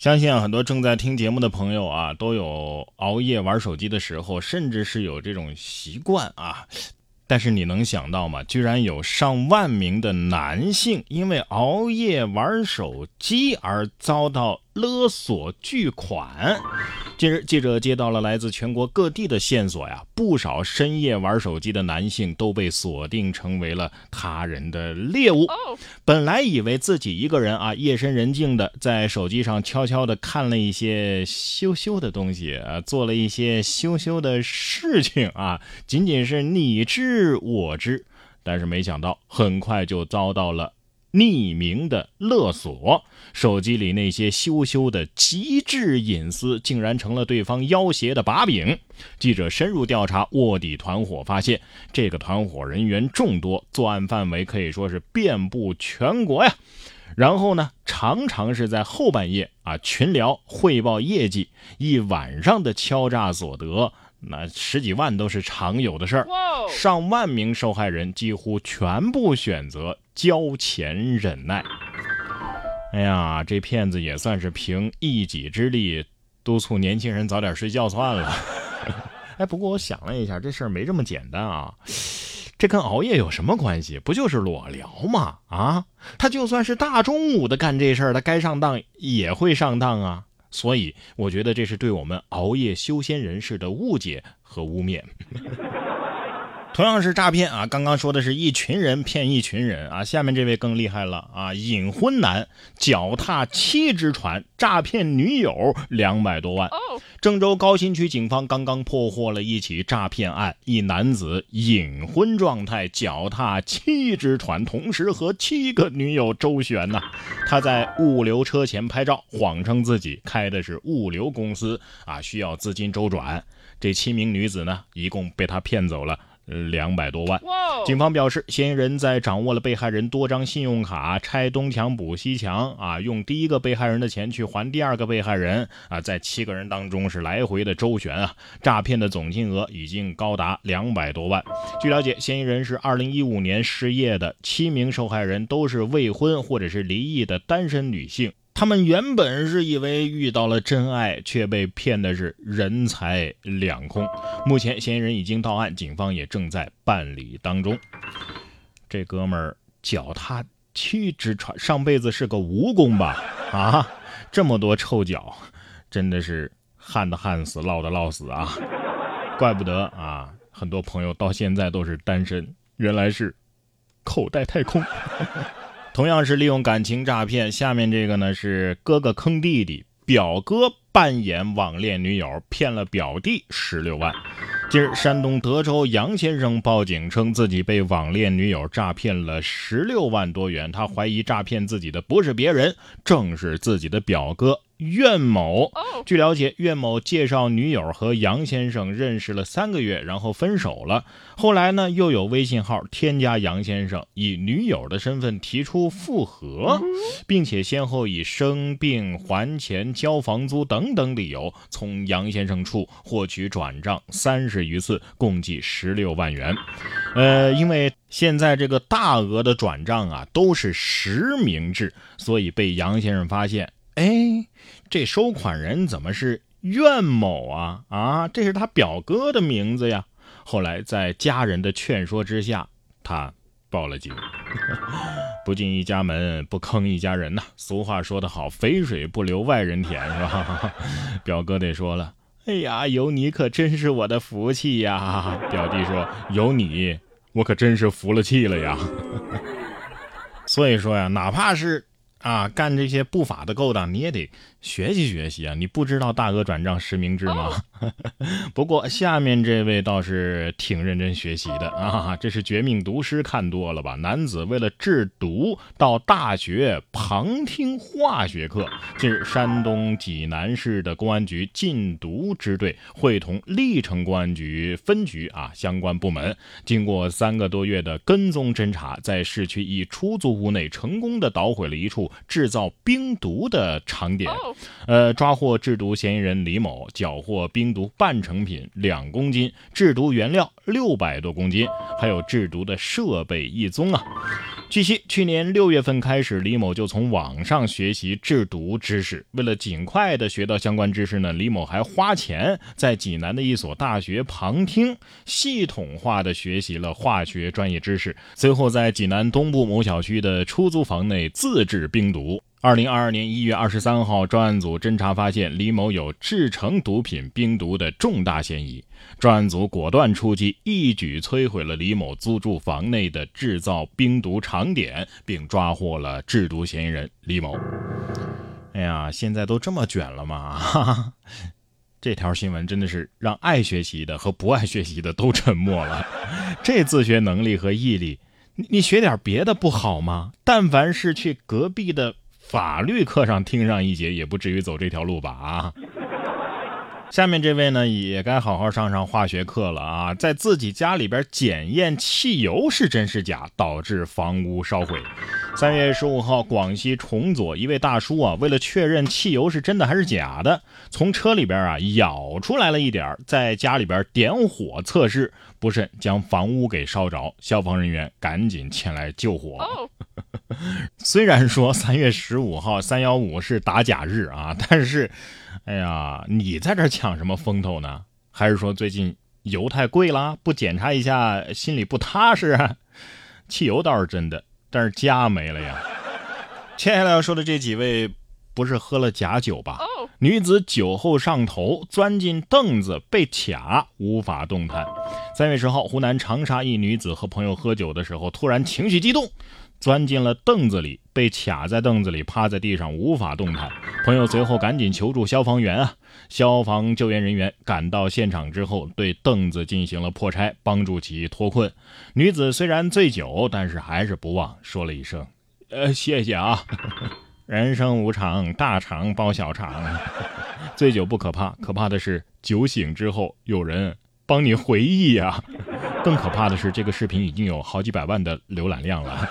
相信啊，很多正在听节目的朋友啊，都有熬夜玩手机的时候，甚至是有这种习惯啊。但是你能想到吗？居然有上万名的男性因为熬夜玩手机而遭到勒索巨款。近日，记者接到了来自全国各地的线索呀，不少深夜玩手机的男性都被锁定成为了他人的猎物。本来以为自己一个人啊，夜深人静的在手机上悄悄的看了一些羞羞的东西啊，做了一些羞羞的事情啊，仅仅是你知我知，但是没想到很快就遭到了。匿名的勒索，手机里那些羞羞的极致隐私，竟然成了对方要挟的把柄。记者深入调查卧底团伙，发现这个团伙人员众多，作案范围可以说是遍布全国呀。然后呢，常常是在后半夜啊群聊汇报业绩，一晚上的敲诈所得。那十几万都是常有的事儿，上万名受害人几乎全部选择交钱忍耐。哎呀，这骗子也算是凭一己之力督促年轻人早点睡觉算了。哎，不过我想了一下，这事儿没这么简单啊。这跟熬夜有什么关系？不就是裸聊吗？啊，他就算是大中午的干这事儿，他该上当也会上当啊。所以，我觉得这是对我们熬夜修仙人士的误解和污蔑。同样是诈骗啊！刚刚说的是一群人骗一群人啊，下面这位更厉害了啊！隐婚男脚踏七只船诈骗女友两百多万。郑州高新区警方刚刚破获了一起诈骗案，一男子隐婚状态脚踏七只船，同时和七个女友周旋呐。他在物流车前拍照，谎称自己开的是物流公司啊，需要资金周转。这七名女子呢，一共被他骗走了。两百多万。警方表示，嫌疑人在掌握了被害人多张信用卡，拆东墙补西墙啊，用第一个被害人的钱去还第二个被害人啊，在七个人当中是来回的周旋啊，诈骗的总金额已经高达两百多万。据了解，嫌疑人是二零一五年失业的，七名受害人都是未婚或者是离异的单身女性。他们原本是以为遇到了真爱，却被骗的是人财两空。目前嫌疑人已经到案，警方也正在办理当中。这哥们儿脚踏七只船，上辈子是个蜈蚣吧？啊，这么多臭脚，真的是旱的旱死，涝的涝死啊！怪不得啊，很多朋友到现在都是单身，原来是口袋太空。同样是利用感情诈骗，下面这个呢是哥哥坑弟弟，表哥扮演网恋女友骗了表弟十六万。近日，山东德州杨先生报警称自己被网恋女友诈骗了十六万多元，他怀疑诈骗自己的不是别人，正是自己的表哥。苑某，据了解，苑某介绍女友和杨先生认识了三个月，然后分手了。后来呢，又有微信号添加杨先生，以女友的身份提出复合，并且先后以生病、还钱、交房租等等理由，从杨先生处获取转账三十余次，共计十六万元。呃，因为现在这个大额的转账啊，都是实名制，所以被杨先生发现。哎，这收款人怎么是苑某啊？啊，这是他表哥的名字呀。后来在家人的劝说之下，他报了警。不进一家门，不坑一家人呐。俗话说得好，肥水不流外人田，是吧？表哥得说了，哎呀，有你可真是我的福气呀。表弟说，有你，我可真是服了气了呀。所以说呀，哪怕是。啊，干这些不法的勾当，你也得学习学习啊！你不知道大额转账实名制吗？不过下面这位倒是挺认真学习的啊，这是《绝命毒师》看多了吧？男子为了制毒到大学旁听化学课。近日，山东济南市的公安局禁毒支队会同历城公安局分局啊相关部门，经过三个多月的跟踪侦查，在市区一出租屋内成功的捣毁了一处。制造冰毒的场点，呃，抓获制毒嫌疑人李某，缴获冰毒半成品两公斤，制毒原料六百多公斤，还有制毒的设备一宗啊。据悉，去年六月份开始，李某就从网上学习制毒知识。为了尽快的学到相关知识呢，李某还花钱在济南的一所大学旁听，系统化的学习了化学专业知识。随后，在济南东部某小区的出租房内自制冰毒。二零二二年一月二十三号，专案组侦查发现李某有制成毒品冰毒的重大嫌疑。专案组果断出击，一举摧毁了李某租住房内的制造冰毒场点，并抓获了制毒嫌疑人李某。哎呀，现在都这么卷了吗？哈哈，这条新闻真的是让爱学习的和不爱学习的都沉默了。这自学能力和毅力，你你学点别的不好吗？但凡是去隔壁的。法律课上听上一节，也不至于走这条路吧？啊！下面这位呢，也该好好上上化学课了啊！在自己家里边检验汽油是真是假，导致房屋烧毁。三月十五号，广西崇左一位大叔啊，为了确认汽油是真的还是假的，从车里边啊舀出来了一点，在家里边点火测试，不慎将房屋给烧着，消防人员赶紧前来救火。虽然说三月十五号三幺五是打假日啊，但是，哎呀，你在这抢什么风头呢？还是说最近油太贵啦，不检查一下心里不踏实？汽油倒是真的，但是家没了呀。接下来要说的这几位，不是喝了假酒吧？女子酒后上头，钻进凳子被卡，无法动弹。三月十号，湖南长沙一女子和朋友喝酒的时候，突然情绪激动。钻进了凳子里，被卡在凳子里，趴在地上无法动弹。朋友随后赶紧求助消防员啊！消防救援人员赶到现场之后，对凳子进行了破拆，帮助其脱困。女子虽然醉酒，但是还是不忘说了一声：“呃，谢谢啊！人生无常，大肠包小肠。醉酒不可怕，可怕的是酒醒之后有人帮你回忆呀！更可怕的是，这个视频已经有好几百万的浏览量了。”